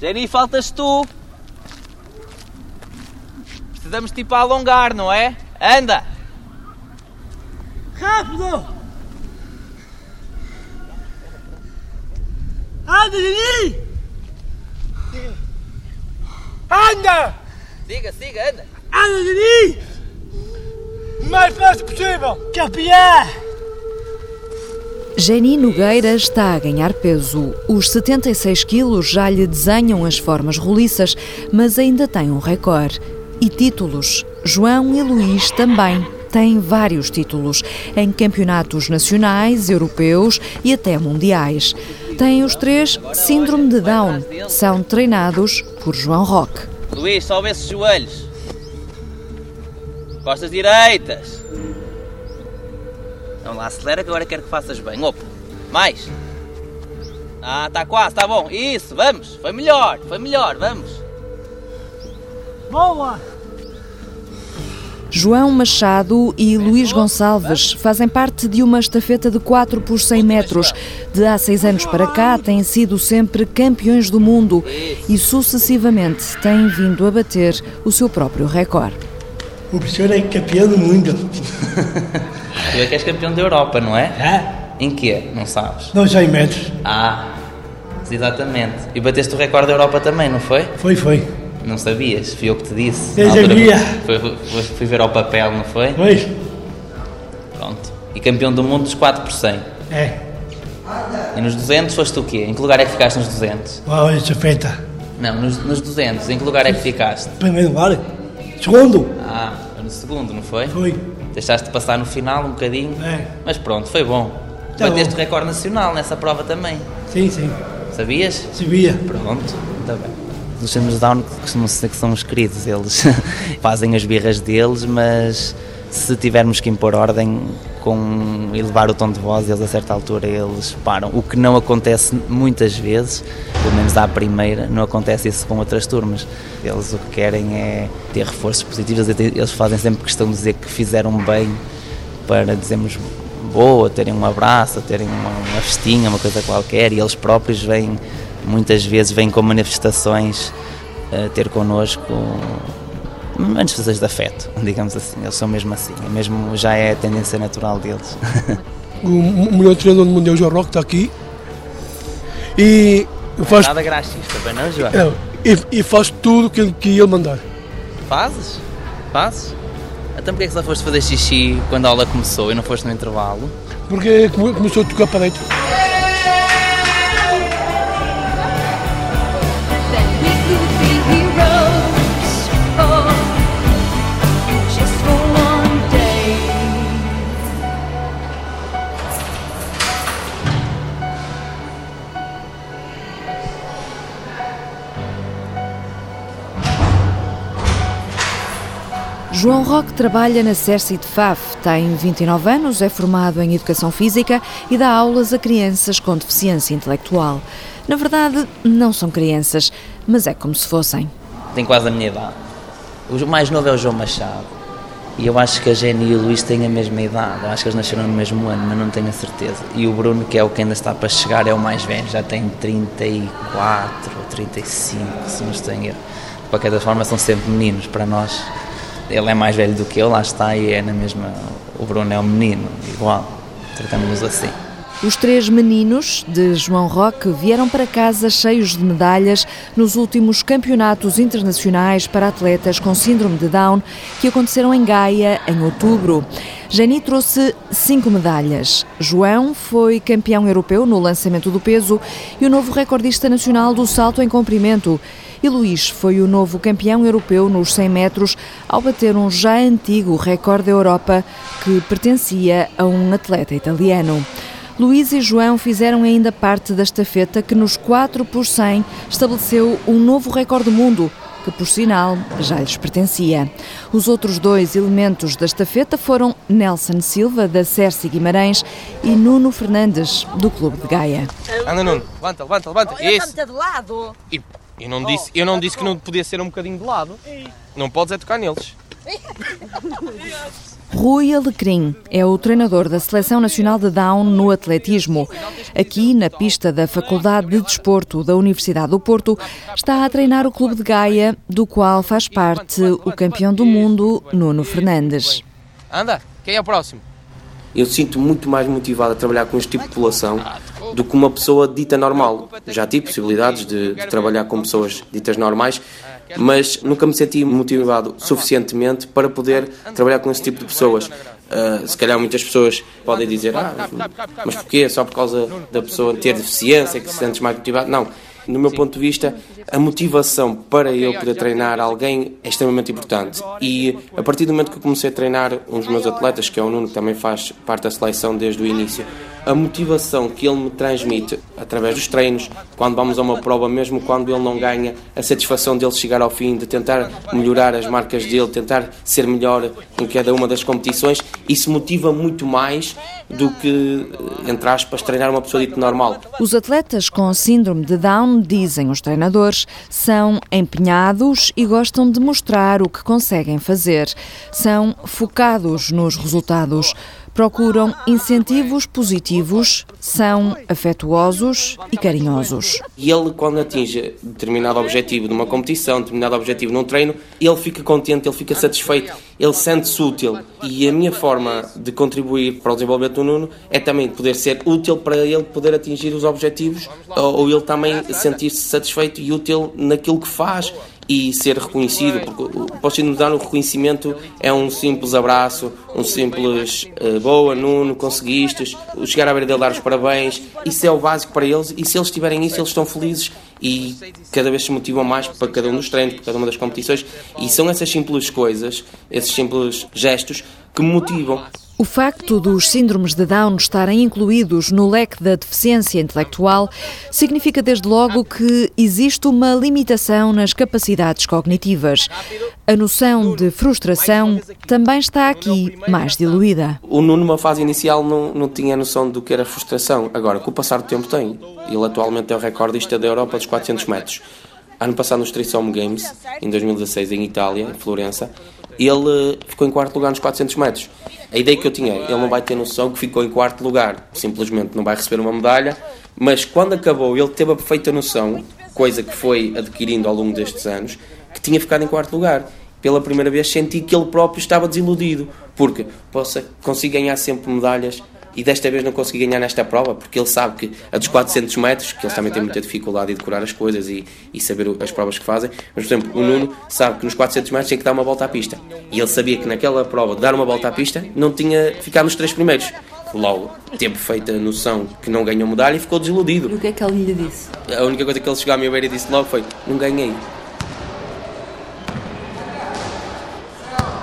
Jenny, faltas tu. Precisamos tipo alongar, não é? Anda! Rápido! Anda, Dani! Anda! Siga, siga, anda! Anda! O mais fácil possível! Campeão! Jenny Nogueira está a ganhar peso. Os 76 quilos já lhe desenham as formas roliças, mas ainda tem um recorde. E títulos. João e Luís também têm vários títulos em campeonatos nacionais, europeus e até mundiais. Têm os três Síndrome de Down. São treinados por João Roque. Luís, sobe esses joelhos. Costas direitas. Vamos lá, acelera que agora quero que faças bem. Opa, mais. Ah, está quase, está bom. Isso, vamos. Foi melhor, foi melhor, vamos. Boa! João Machado e Luís Gonçalves fazem parte de uma estafeta de 4 por 100 metros. De há seis anos para cá têm sido sempre campeões do mundo e sucessivamente têm vindo a bater o seu próprio recorde. O professor é campeão do mundo. Tu é que és campeão da Europa, não é? É? Em quê? Não sabes? Não 100 metros. Ah, exatamente. E bateste o recorde da Europa também, não foi? Foi, foi. Não sabias? Fui eu que te disse. Eu sabia. Fui, fui- fui ver ao papel, não foi? Pois? Pronto. E campeão do mundo dos 4 por 100. É. E nos 200 foste o quê? Em que lugar é que ficaste nos 200? Olha, estafeta. Não, nos, nos 200. Em que lugar é que ficaste? Primeiro lugar. Segundo. Ah, foi no segundo, não foi? Foi. Deixaste de passar no final um bocadinho. É. Mas pronto, foi bom. Tá Bateste o recorde nacional nessa prova também. Sim, sim. Sabias? Sabia. Pronto, ainda bem. Os de Down costumam ser que são os queridos, eles fazem as birras deles, mas se tivermos que impor ordem com elevar o tom de voz, eles a certa altura eles param. O que não acontece muitas vezes, pelo menos à primeira, não acontece isso com outras turmas. Eles o que querem é ter reforços positivos, eles fazem sempre questão de dizer que fizeram bem para dizermos boa, terem um abraço, terem uma, uma festinha, uma coisa qualquer, e eles próprios vêm, muitas vezes, vêm com manifestações a ter connosco manifestações de afeto, digamos assim, eles são mesmo assim, é mesmo, já é a tendência natural deles. O melhor treinador do mundo é o João Roque, está aqui. E faz, Nada graxista, bem não, João? não, e, e faz tudo o que, ele- que ele mandar. Fazes? Fazes? Então porquê é que só foste fazer xixi quando a aula começou e não foste no intervalo? Porque come- começou a tocar para dentro. João Roque trabalha na Cerci de FAF, tem 29 anos, é formado em Educação Física e dá aulas a crianças com deficiência intelectual. Na verdade, não são crianças, mas é como se fossem. Tem quase a minha idade. O mais novo é o João Machado. E eu acho que a Jenny e o Luís têm a mesma idade. Eu acho que eles nasceram no mesmo ano, mas não tenho a certeza. E o Bruno, que é o que ainda está para chegar, é o mais velho. Já tem 34 ou 35, se não estou em erro. De qualquer forma, são sempre meninos para nós. Ele é mais velho do que eu, lá está, e é na mesma. O Bruno é um menino, igual. Tratamos-nos assim. Os três meninos de João Roque vieram para casa cheios de medalhas nos últimos campeonatos internacionais para atletas com síndrome de Down que aconteceram em Gaia em outubro. Jani trouxe cinco medalhas. João foi campeão europeu no lançamento do peso e o novo recordista nacional do salto em comprimento. E Luís foi o novo campeão europeu nos 100 metros ao bater um já antigo recorde da Europa que pertencia a um atleta italiano. Luís e João fizeram ainda parte da estafeta que nos 4 por 100 estabeleceu um novo recorde do mundo, que por sinal já lhes pertencia. Os outros dois elementos da estafeta foram Nelson Silva, da Cerci Guimarães, e Nuno Fernandes, do Clube de Gaia. Anda, Nuno, levanta, levanta, levanta. Isso. de lado. E eu não disse, eu não disse que não podia ser um bocadinho de lado. Não podes é tocar neles. Rui Alecrim é o treinador da Seleção Nacional de Down no atletismo. Aqui, na pista da Faculdade de Desporto da Universidade do Porto, está a treinar o Clube de Gaia, do qual faz parte o campeão do mundo, Nuno Fernandes. Anda, quem é o próximo? Eu sinto muito mais motivado a trabalhar com este tipo de população do que uma pessoa dita normal. Já tive possibilidades de, de trabalhar com pessoas ditas normais, mas nunca me senti motivado suficientemente para poder trabalhar com esse tipo de pessoas. Ah, se calhar muitas pessoas podem dizer, ah, mas porquê? Só por causa da pessoa ter deficiência que se sentes mais motivado? Não. No meu ponto de vista, a motivação para eu poder treinar alguém é extremamente importante. E a partir do momento que eu comecei a treinar um dos meus atletas, que é o Nuno, que também faz parte da seleção desde o início, a motivação que ele me transmite através dos treinos, quando vamos a uma prova, mesmo quando ele não ganha, a satisfação dele chegar ao fim, de tentar melhorar as marcas dele, tentar ser melhor em cada uma das competições, isso motiva muito mais do que, entre aspas, treinar uma pessoa dito normal. Os atletas com síndrome de Down, dizem os treinadores, são empenhados e gostam de mostrar o que conseguem fazer. São focados nos resultados. Procuram incentivos positivos, são afetuosos e carinhosos. E ele, quando atinge determinado objetivo numa competição, determinado objetivo num treino, ele fica contente, ele fica satisfeito, ele sente-se útil. E a minha forma de contribuir para o desenvolvimento do Nuno é também poder ser útil para ele poder atingir os objetivos, ou, ele também sentir-se satisfeito e útil naquilo que faz e ser reconhecido, porque para o reconhecimento é um simples abraço, um simples eh, boa, Nuno, conseguistes, o chegar à beira dele dar os parabéns, isso é o básico para eles e se eles tiverem isso eles estão felizes e cada vez se motivam mais para cada um dos treinos, para cada uma das competições e são essas simples coisas, esses simples gestos que motivam. O facto dos síndromes de Down estarem incluídos no leque da deficiência intelectual significa desde logo que existe uma limitação nas capacidades cognitivas. A noção de frustração também está aqui mais diluída. O Nuno, numa fase inicial, não, não tinha noção do que era frustração. Agora, com o passar do tempo, tem. Ele atualmente é o recordista da Europa dos 400 metros. Ano passado, nos Três Home Games, em 2016, em Itália, em Florença, ele ficou em quarto lugar nos 400 metros. A ideia que eu tinha, ele não vai ter noção que ficou em quarto lugar, simplesmente não vai receber uma medalha, mas quando acabou, ele teve a perfeita noção, coisa que foi adquirindo ao longo destes anos, que tinha ficado em quarto lugar. Pela primeira vez senti que ele próprio estava desiludido, porque possa, consigo ganhar sempre medalhas e desta vez não consegui ganhar nesta prova, porque ele sabe que a dos 400 metros, que eles também têm muita dificuldade em decorar as coisas e, e saber as provas que fazem, mas por exemplo, o Nuno sabe que nos 400 metros tem que dar uma volta à pista. E ele sabia que naquela prova de dar uma volta à pista não tinha ficado nos três primeiros. Logo, teve feita a noção que não ganhou medalha e ficou desiludido. E o que é que ele lhe disse? A única coisa que ele chegou à minha beira e disse logo foi: Não ganhei.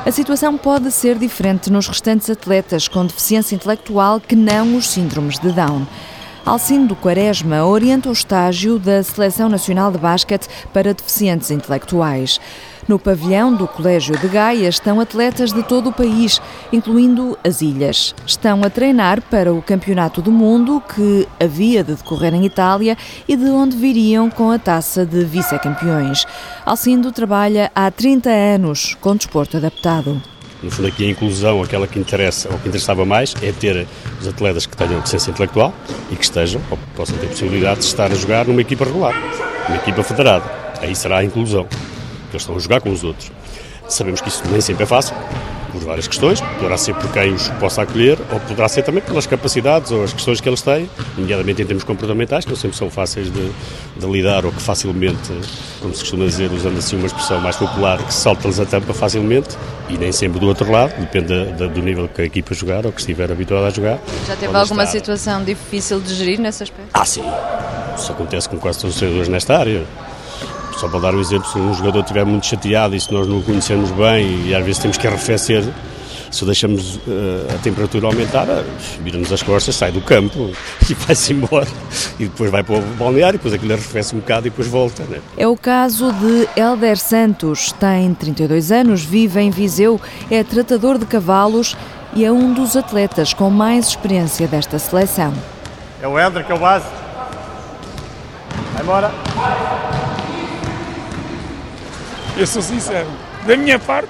A situação pode ser diferente nos restantes atletas com deficiência intelectual que não os síndromes de Down. Alcindo Quaresma orienta o estágio da Seleção Nacional de Basquete para Deficientes Intelectuais. No pavilhão do Colégio de Gaia estão atletas de todo o país, incluindo as ilhas. Estão a treinar para o Campeonato do Mundo que havia de decorrer em Itália e de onde viriam com a taça de vice-campeões. Alcindo trabalha há 30 anos com desporto adaptado. No fundo, aqui a inclusão, aquela que interessa ou que interessava mais, é ter os atletas que tenham deficiência intelectual e que estejam, ou possam ter possibilidade de estar a jogar numa equipa regular, uma equipa federada. Aí será a inclusão, que eles estão a jogar com os outros. Sabemos que isso nem sempre é fácil, por várias questões, poderá ser por quem os possa acolher, ou poderá ser também pelas capacidades ou as questões que eles têm, nomeadamente em termos comportamentais, que não sempre são fáceis de, de lidar ou que facilmente, como se costuma dizer, usando assim uma expressão mais popular, que salta-lhes a tampa facilmente, e nem sempre do outro lado, depende da- da- do nível que a equipa jogar ou que estiver habituada a jogar. Já teve alguma estar- situação difícil de gerir nesse aspecto? Ah, sim. Isso acontece com quase todos os treinadores nesta área. Só para dar um exemplo, se um jogador estiver muito chateado e se nós não o conhecemos bem e às vezes temos que arrefecer, se o deixamos eh, a temperatura aumentar, eh, vira-nos as costas, sai do campo e vai-se embora. E depois vai para o balneário, depois aquilo arrefece um bocado e depois volta. Né? É o caso de Helder Santos. Tem 32 anos, vive em Viseu, é tratador de cavalos e é um dos atletas com mais experiência desta seleção. É o Helder que é o base. Vai embora. Eu sou sincero. Da minha parte,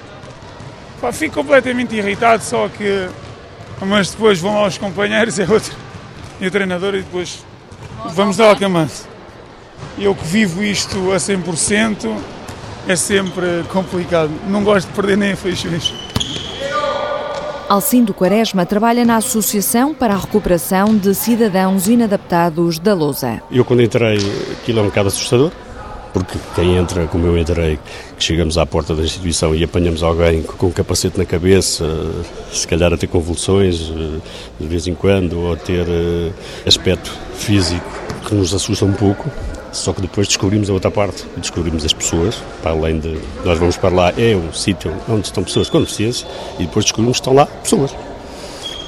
Pá, fico completamente irritado, só que. Mas depois vão lá os companheiros, é outro. E o treinador, e depois vamos dar alcamante. Eu que vivo isto a 100%, é sempre complicado. Não gosto de perder nem a feixões. Alcindo Quaresma trabalha na Associação para a Recuperação de Cidadãos Inadaptados da Lousa. Eu quando entrei, aquilo é um bocado assustador, porque quem entra, como eu entrei, que chegamos à porta da instituição e apanhamos alguém com um capacete na cabeça, se calhar a ter convulsões eh, de vez em quando, ou a ter eh, aspecto físico que nos assusta um pouco, só que depois descobrimos a outra parte, descobrimos as pessoas, para além de nós vamos para lá, é um sítio onde estão pessoas com deficiência, e depois descobrimos que estão lá pessoas.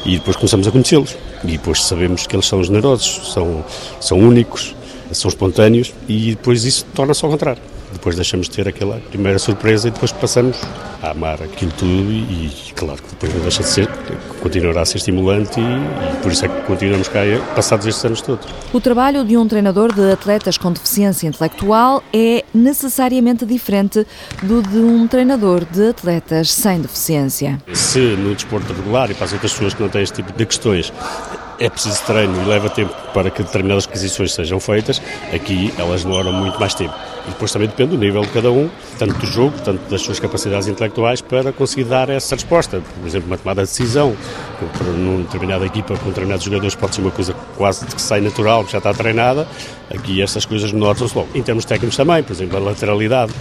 E depois começamos a conhecê-los. E depois sabemos que eles são generosos, são, são únicos, são espontâneos, e depois isso torna-se ao contrário. Depois deixamos de ter aquela primeira surpresa e depois passamos a amar aquilo tudo e, e claro que depois não deixa de ser, continuará a ser estimulante e, e por isso é que continuamos cá passados estes anos todos. O trabalho de um treinador de atletas com deficiência intelectual é necessariamente diferente do de um treinador de atletas sem deficiência. Se no desporto regular e para as outras pessoas que não têm este tipo de questões é preciso treino e leva tempo para que determinadas aquisições sejam feitas, aqui elas demoram muito mais tempo. E depois também depende do nível de cada um, tanto do jogo, tanto das suas capacidades intelectuais, para conseguir dar essa resposta. Por exemplo, uma tomada de decisão, para numa determinada equipa, com determinados jogadores, pode ser uma coisa quase que sai natural, que já está treinada. Aqui estas coisas notam-se logo. Em termos técnicos também, por exemplo, a lateralidade.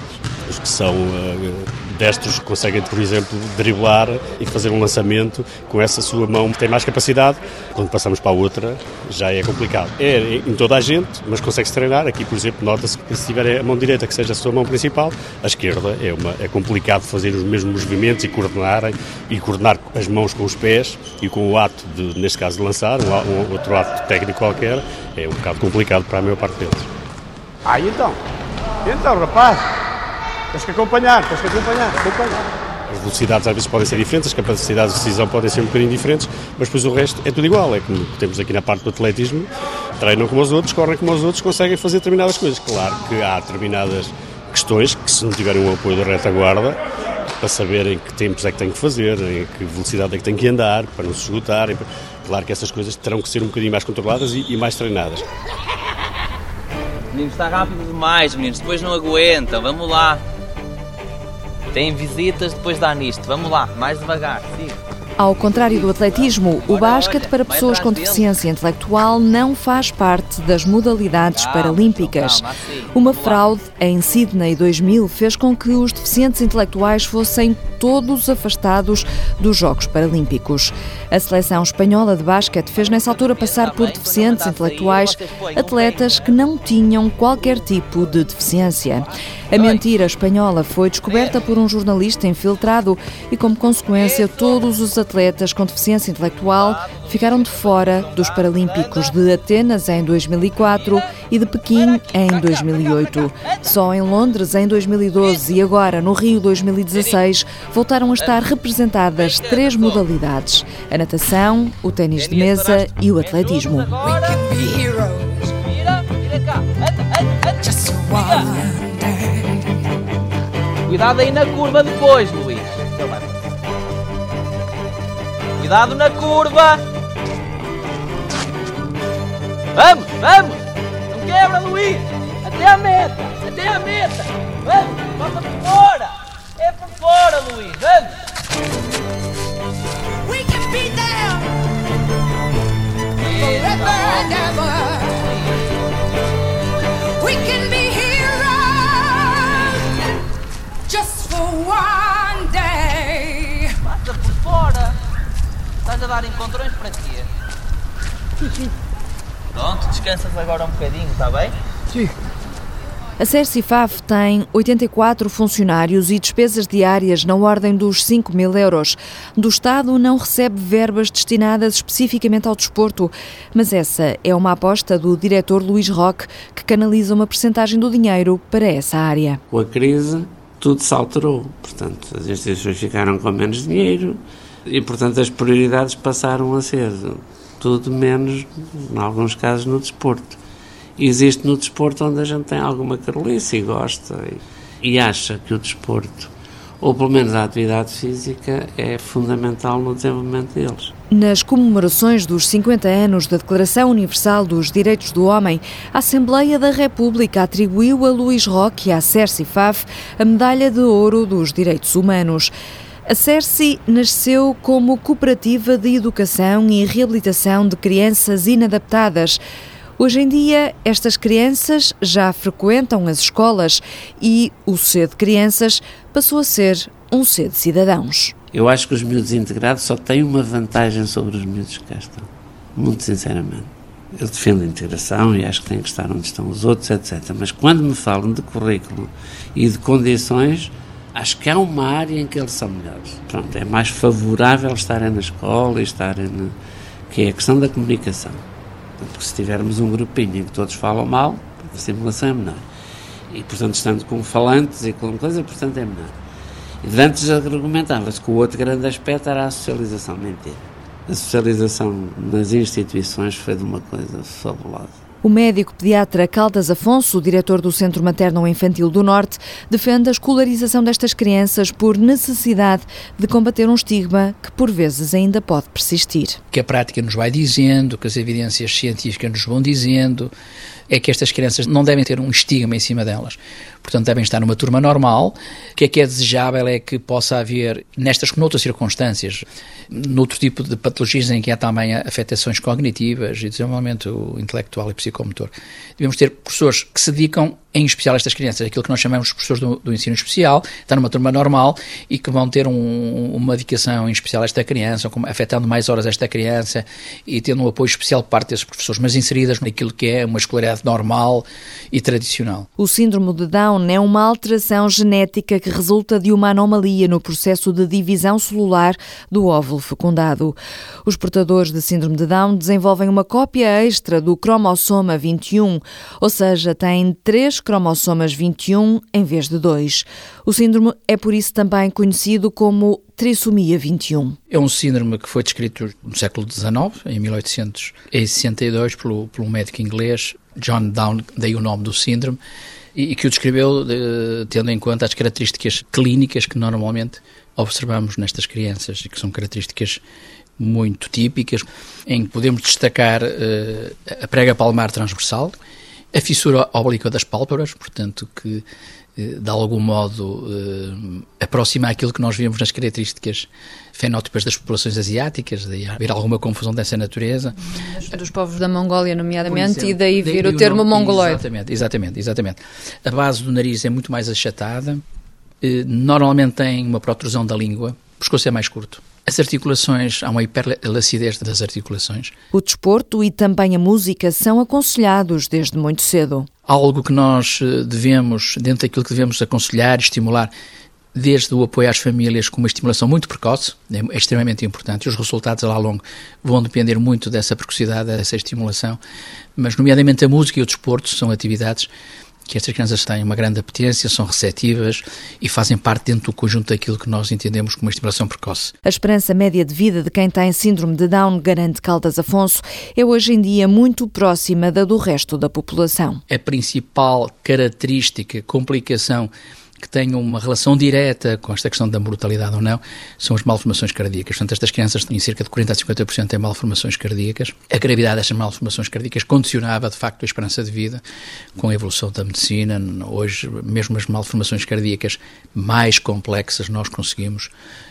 Os que são uh, destros conseguem, por exemplo, driblar e fazer um lançamento com essa sua mão que tem mais capacidade. Quando passamos para a outra, já é complicado. É em toda a gente, mas consegue-se treinar. Aqui, por exemplo, nota-se que se tiver mão direita, que seja a sua mão principal, a esquerda é, uma, é complicado fazer os mesmos movimentos e coordenarem, e coordenar as mãos com os pés e com o ato, de, neste caso, de lançar, um, um outro ato técnico qualquer, é um bocado complicado para a maior parte deles. Aí então, então rapaz, tens que acompanhar, tens que acompanhar, acompanhar. As velocidades às vezes podem ser diferentes, as capacidades de decisão podem ser um bocadinho diferentes, mas depois o resto é tudo igual. É como temos aqui na parte do atletismo, treinam como os outros, correm como os outros, conseguem fazer determinadas coisas. Claro que há determinadas questões que, se não tiverem o apoio da retaguarda, para saberem que tempos é que têm que fazer, em que velocidade é que têm que andar, para não se esgotarem. Claro que essas coisas terão que ser um bocadinho mais controladas e, e mais treinadas. Meninos, está rápido demais, meninos. Depois não aguentam. Vamos lá. Tem visitas, depois dá nisto. Vamos lá, mais devagar. Siga. Ao contrário do atletismo, o basquete para pessoas com deficiência intelectual não faz parte das modalidades paralímpicas. Uma fraude em Sydney 2000 fez com que os deficientes intelectuais fossem todos afastados dos Jogos Paralímpicos. A seleção espanhola de basquete fez nessa altura passar por deficientes intelectuais atletas que não tinham qualquer tipo de deficiência. A mentira espanhola foi descoberta por um jornalista infiltrado e, como consequência, todos os atletas com deficiência intelectual ficaram de fora dos Paralímpicos de Atenas em 2004 e de Pequim em 2008. Só em Londres em 2012 e agora no Rio 2016 voltaram a estar representadas três modalidades: a natação, o ténis de mesa e o atletismo. Cuidado aí na curva depois, Cuidado na curva. Vamos, vamos. Não quebra, Luís. Até a meta. Até a meta. Vamos, passa por fora. É por fora, Luís. Vamos. We can be there. We can be heroes just for one Estás a dar encontrões para quê? Pronto, descansas agora um bocadinho, está bem? A Cercifaf tem 84 funcionários e despesas diárias na ordem dos 5 mil euros. Do Estado não recebe verbas destinadas especificamente ao desporto, mas essa é uma aposta do diretor Luís Roque, que canaliza uma percentagem do dinheiro para essa área. Com a crise, tudo se alterou. Portanto, as instituições ficaram com menos dinheiro e, portanto, as prioridades passaram a ser tudo menos, em alguns casos, no desporto. Existe no desporto onde a gente tem alguma carolice e gosta e, e acha que o desporto ou pelo menos a atividade física é fundamental no desenvolvimento deles. Nas comemorações dos 50 anos da Declaração Universal dos Direitos do Homem, a Assembleia da República atribuiu a Luís Roque e à Cerci Faf a Medalha de Ouro dos Direitos Humanos. A Cerci nasceu como cooperativa de educação e reabilitação de crianças inadaptadas. Hoje em dia, estas crianças já frequentam as escolas e o C de Crianças passou a ser um C de Cidadãos. Eu acho que os miúdos integrados só têm uma vantagem sobre os miúdos que estão. Muito sinceramente. Eu defendo a integração e acho que têm que estar onde estão os outros, etc. Mas quando me falam de currículo e de condições, acho que há uma área em que eles são melhores. Pronto, é mais favorável estarem na escola e estarem. Na, que é a questão da comunicação. Porque se tivermos um grupinho em que todos falam mal, a simulação é menor. E, portanto, estando com falantes e com coisa, portanto, é menor. E antes argumentava-se que o outro grande aspecto era a socialização. Mentira. A socialização nas instituições foi de uma coisa fabulosa. O médico pediatra Caldas Afonso, diretor do Centro Materno Infantil do Norte, defende a escolarização destas crianças por necessidade de combater um estigma que por vezes ainda pode persistir. Que a prática nos vai dizendo, que as evidências científicas nos vão dizendo, é que estas crianças não devem ter um estigma em cima delas. Portanto, devem estar numa turma normal. O que é que é desejável é que possa haver, nestas como noutras circunstâncias, noutro tipo de patologias em que há também afetações cognitivas e desenvolvimento intelectual e psicomotor. Devemos ter professores que se dedicam em especial estas crianças, aquilo que nós chamamos de professores do, do ensino especial, estão numa turma normal e que vão ter um, uma dedicação em especial a esta criança, afetando mais horas esta criança e tendo um apoio especial por parte desses professores, mas inseridas naquilo que é uma escolaridade normal e tradicional. O síndrome de Down é uma alteração genética que resulta de uma anomalia no processo de divisão celular do óvulo fecundado. Os portadores de síndrome de Down desenvolvem uma cópia extra do cromossoma 21, ou seja, têm três cromossomas 21 em vez de dois. O síndrome é por isso também conhecido como trissomia 21. É um síndrome que foi descrito no século XIX, em 1862, pelo, pelo médico inglês John Down, daí o nome do síndrome, e, e que o descreveu de, tendo em conta as características clínicas que normalmente observamos nestas crianças e que são características muito típicas, em que podemos destacar uh, a prega palmar transversal, a fissura oblíqua das pálpebras, portanto, que eh, de algum modo eh, aproxima aquilo que nós vemos nas características fenótipas das populações asiáticas, daí haver alguma confusão dessa natureza. Dos povos da Mongólia, nomeadamente, exemplo, e daí vir o termo mongoloide. Exatamente, exatamente, exatamente. A base do nariz é muito mais achatada, eh, normalmente tem uma protrusão da língua, o pescoço é mais curto. As articulações, há uma hiperlacidez das articulações. O desporto e também a música são aconselhados desde muito cedo. Algo que nós eh, devemos, dentro daquilo que devemos aconselhar e estimular, desde o apoio às famílias com uma estimulação muito precoce, é extremamente importante, e os resultados lá longo vão depender muito dessa precocidade, dessa estimulação, mas nomeadamente a música e o desporto são atividades que estas crianças têm uma grande apetência, são receptivas e fazem parte dentro do conjunto daquilo que nós entendemos como estimulação precoce. A esperança média de vida de quem tem síndrome de Down, garante Caldas Afonso, é hoje em dia muito próxima da do resto da população. A principal característica, complicação que tenham uma relação direta com esta questão da mortalidade ou não, são as malformações cardíacas. Portanto, estas crianças têm cerca de 40 a 50% têm malformações cardíacas. A gravidade destas malformações cardíacas condicionava, de facto, a esperança de vida com a evolução da medicina. Hoje, mesmo as malformações cardíacas mais complexas, nós conseguimos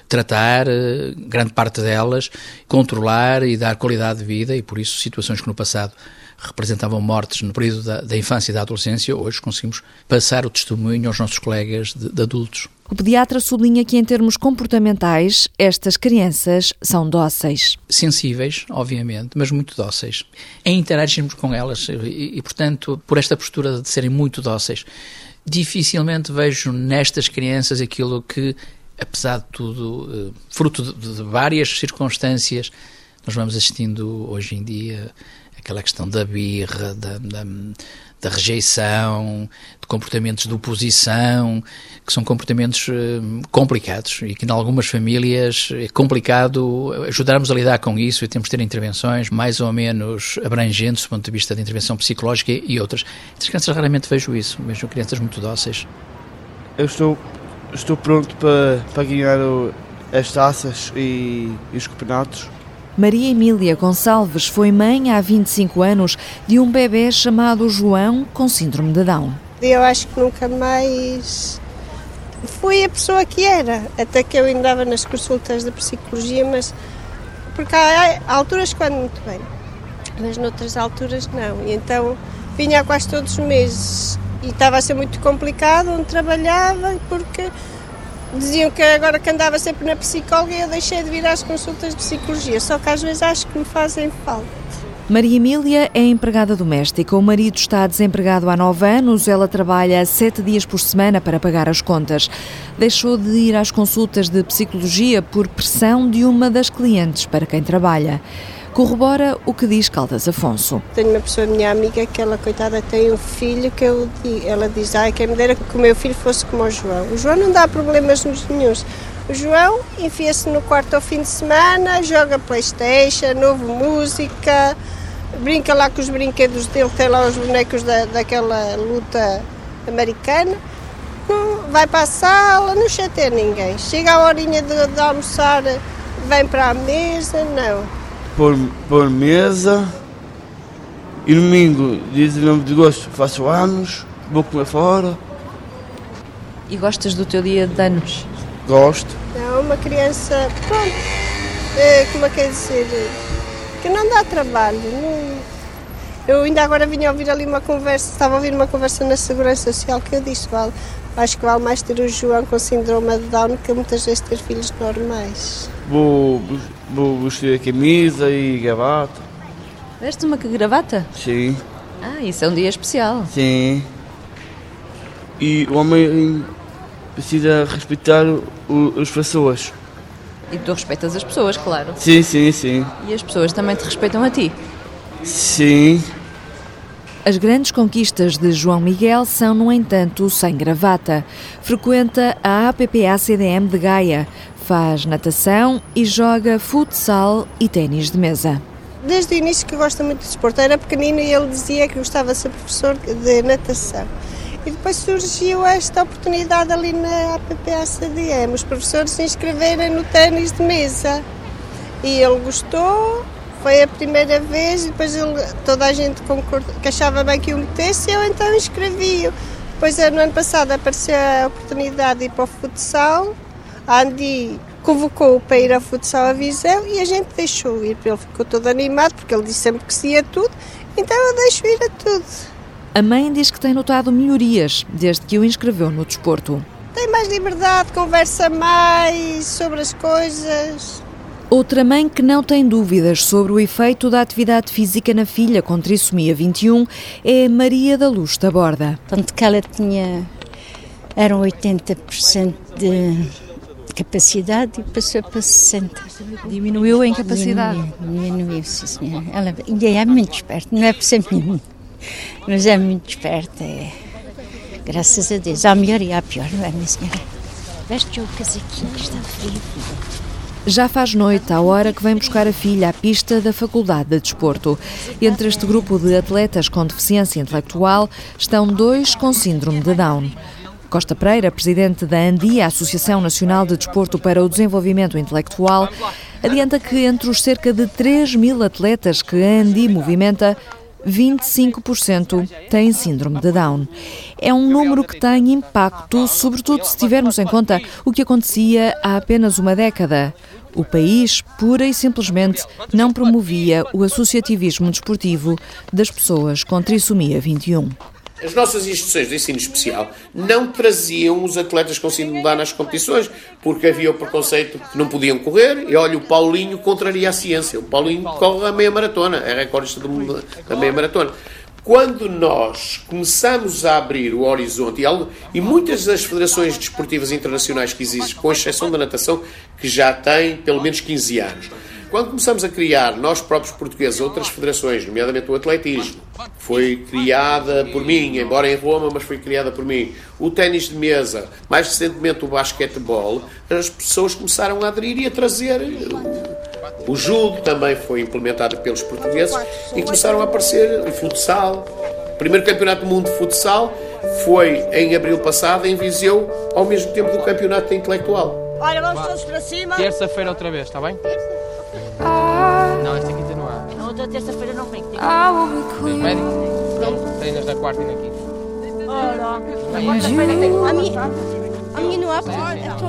tratar eh, grande parte delas, controlar e dar qualidade de vida e, por isso, situações que no passado representavam mortes no período da, da infância e da adolescência, hoje conseguimos passar o testemunho aos nossos colegas de, de adultos. O pediatra sublinha que, em termos comportamentais, estas crianças são dóceis. Sensíveis, obviamente, mas muito dóceis. Em interagirmos com elas e, e, portanto, por esta postura de serem muito dóceis, dificilmente vejo nestas crianças aquilo que, apesar de tudo, eh, fruto de, várias circunstâncias, nós vamos assistindo hoje em dia aquela questão da birra, da, da, da, rejeição, de comportamentos de oposição, que são comportamentos uh, complicados e que em algumas famílias é complicado ajudarmos a lidar com isso e temos de ter intervenções mais ou menos abrangentes do ponto de vista de intervenção psicológica e outras. Estas crianças raramente vejo isso, vejo crianças muito dóceis. Eu estou estou pronto para, para ganhar o, as taças e, e os campeonatos. Maria Emília Gonçalves foi mãe há 25 anos de um bebê chamado João com síndrome de Down. Eu acho que nunca mais fui a pessoa que era, até que eu andava nas consultas de psicologia, mas porque há, alturas que ando muito bem, mas noutras alturas não. E então vinha quase todos os meses e estava a ser muito complicado onde trabalhava porque diziam que agora que andava sempre na psicóloga eu deixei de vir às consultas de psicologia, só que às vezes acho que me fazem falta. Maria Emília é empregada doméstica. O marido está desempregado há nove anos. Ela trabalha sete dias por semana para pagar as contas. Deixou de ir às consultas de psicologia por pressão de uma das clientes para quem trabalha. Corrobora o que diz Caldas Afonso. Tenho uma pessoa, minha amiga, que ela, coitada, tem um filho que eu, ela diz, ai, quem me dera que o meu filho fosse como o João. O João não dá problemas nenhums. O João enfia-se no quarto ao fim de semana, joga Playstation, ouve música, brinca lá com os brinquedos dele, tem lá os bonecos da, daquela luta americana, vai para a sala, não chateia ninguém. Chega a horinha de, de almoçar, vem para a mesa, não. Por, por mesa, e domingo, dia 19 de agosto, faço anos, vou comer fora. E gostas do teu dia de anos? Gosto. É uma criança, pronto, é, como é que é dizer, que não dá trabalho. Não... Eu ainda agora vinha ouvir ali uma conversa, estava a ouvir uma conversa na Segurança Social que eu disse, vale, acho que vale mais ter o João com síndrome de Down que muitas vezes ter filhos normais. Vou, vou vestir a camisa e gravata. Veste uma gravata? Sim. Ah, isso é um dia especial. Sim. E o homem precisa respeitar o, as pessoas. E tu respeitas as pessoas, claro. Sim, sim, sim. E as pessoas também te respeitam a ti. Sim. As grandes conquistas de João Miguel são, no entanto, sem gravata. Frequenta a APPA-CDM de Gaia, faz natação e joga futsal e ténis de mesa. Desde o início que gosta muito de desporto, era pequenino e ele dizia que gostava de ser professor de natação. E depois surgiu esta oportunidade ali na APPA-CDM, os professores se inscreverem no ténis de mesa. E ele gostou, foi a primeira vez, e depois ele, toda a gente concordou, que achava bem que o metesse, eu então inscrevi-o. Depois, no ano passado, apareceu a oportunidade de ir para o futsal, a Andi convocou-o para ir ao futsal a Viseu e a gente deixou ir. Ele ficou todo animado, porque ele disse sempre que se ia tudo, então eu deixo ir a tudo. A mãe diz que tem notado melhorias desde que o inscreveu no desporto. Tem mais liberdade, conversa mais sobre as coisas. Outra mãe que não tem dúvidas sobre o efeito da atividade física na filha com trissomia 21 é Maria da Luz da Borda. Tanto que ela tinha, eram 80% de capacidade e passou para 60%. Diminuiu a incapacidade? Diminuiu, diminuiu sim senhora. Ela ainda é muito esperta, não é por ser menino, mas é muito esperta. É. Graças a Deus. Há melhor e há pior, não é, minha senhora? Veste o casaquinho que está frio. Já faz noite, à hora que vem buscar a filha à pista da Faculdade de Desporto. Entre este grupo de atletas com deficiência intelectual estão dois com síndrome de Down. Costa Pereira, presidente da ANDI, a Associação Nacional de Desporto para o Desenvolvimento Intelectual, adianta que entre os cerca de 3 mil atletas que a ANDI movimenta, 25% têm síndrome de Down. É um número que tem impacto, sobretudo se tivermos em conta o que acontecia há apenas uma década. O país, pura e simplesmente, não promovia o associativismo desportivo das pessoas com trissomia 21. As nossas instituições de ensino especial não traziam os atletas com síndrome de Down nas competições, porque havia o preconceito que não podiam correr, e olha, o Paulinho contraria a ciência. O Paulinho corre a meia maratona, é recordista do mundo da meia maratona. Quando nós começamos a abrir o horizonte, e, algo, e muitas das federações desportivas internacionais que existem, com exceção da natação, que já têm pelo menos 15 anos, quando começamos a criar, nós próprios portugueses, outras federações, nomeadamente o atletismo, foi criada por mim, embora em Roma, mas foi criada por mim. O ténis de mesa, mais recentemente o basquetebol, as pessoas começaram a aderir e a trazer. O judo também foi implementado pelos portugueses e começaram a aparecer o futsal. O primeiro campeonato do mundo de futsal foi em abril passado em Viseu, ao mesmo tempo do campeonato intelectual. Olha, vamos todos para cima. Terça-feira outra vez, está bem? Não, esta quinta não há. Na outra terça-feira não vem. Tem Tens médico? Não, treinas na quarta e na quinta. Olha, na quarta-feira tem. A minha, a minha não há.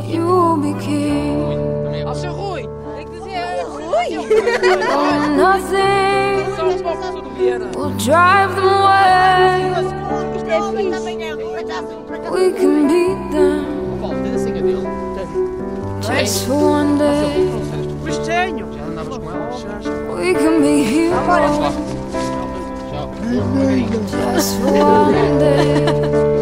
You became Ó, seu Rui, tem que dizer. oh, nothing will drive them away. We can beat them Paulo, tens a senha dele? just for one day. Mas tenho. We can be heroes just for one day.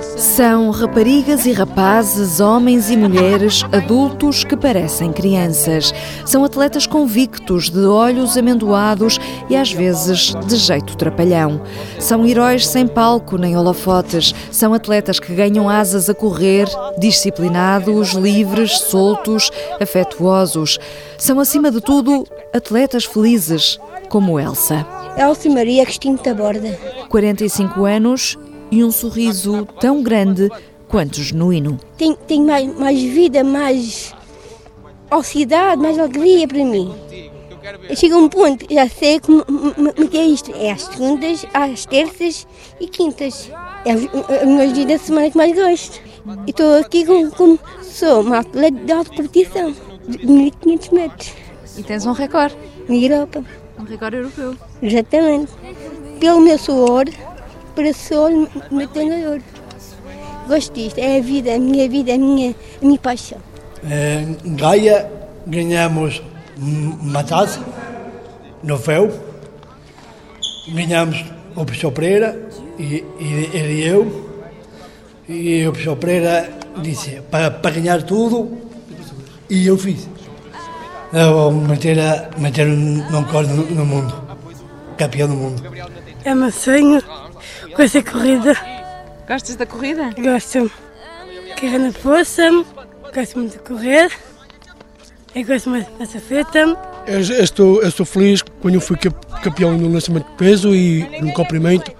São raparigas e rapazes, homens e mulheres, adultos que parecem crianças. São atletas convictos, de olhos amendoados e às vezes de jeito trapalhão. São heróis sem palco nem holofotes. São atletas que ganham asas a correr, disciplinados, livres, soltos, afetuosos. São, acima de tudo, atletas felizes, como Elsa. Elsa Maria Cristina Taborda. 45 anos e um sorriso tão grande quanto genuíno. Tem, tem mais, mais vida, mais ocidade, mais alegria para mim. Chega um ponto, já sei como que é isto. É às segundas, às terças e quintas. É os os meus dias da semana que mais gosto. E estou aqui como, como sou uma atleta de alta competição, de 1500 metros, E tens um recorde. na Europa. Um recorde europeu. Exatamente. Pelo meu suor, para suor, meu treinador. Gosto disto, é a vida, a minha vida, a minha, a minha paixão. Em Gaia ganhamos m- uma taça no véu. Ganhamos o professor Pereira e, e ele e eu. E o professor Pereira disse para, para ganhar tudo e eu fiz. Eu vou meter, a- meter um um no, no mundo. Campeão do mundo. É meu sonho com essa corrida. Gostas da corrida? Gosto. Quero na força, gosto muito de correr. Eu gosto mais dessa feta. Eu, eu estou, eu estou feliz quando eu fui campeão no lançamento de peso e no comprimento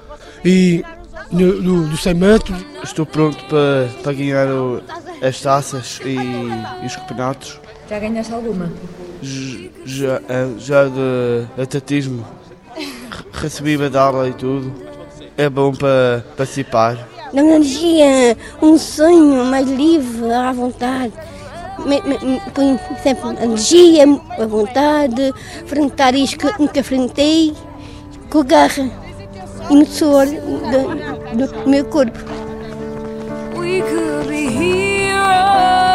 e no, no, do 100 metros. Estou pronto para, para ganhar o- as taças e, e os campeonatos. Já ganhaste alguma? Já, eh, já de atletismo. Re- Recebi medalha e tudo. É bom para participar. Dá uma energia, um sonho mais livre, à vontade. Me- me- me Põe sempre energia, à vontade, enfrentar isto que nunca enfrentei, com garra e no suor do, do meu corpo. We could be heroes.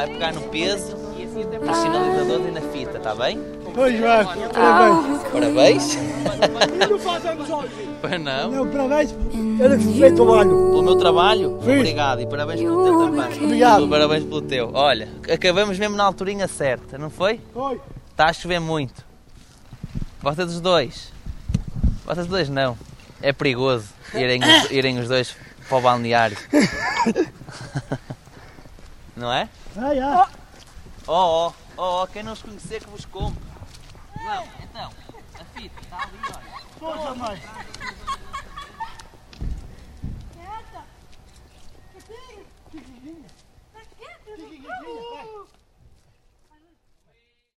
Vai, pegar no peso, nos sinalizadores e na fita, está bem? Pois vai, parabéns. Parabéns. Não hoje. Pois não. Não, parabéns. Eu que fiz trabalho. Pelo meu trabalho? Fiz. Obrigado e parabéns pelo teu também. Obrigado. Parabéns pelo teu. Olha, acabamos mesmo na alturinha certa, não foi? Foi. Está a chover muito. Vocês os dois. Vocês dois não. É perigoso irem os, irem os dois para o balneário. não é? Ah, já. Oh, oh, oh, oh, quem não os conhecer que vos compre. Não, então, a fita está ali, olha. Força, mãe.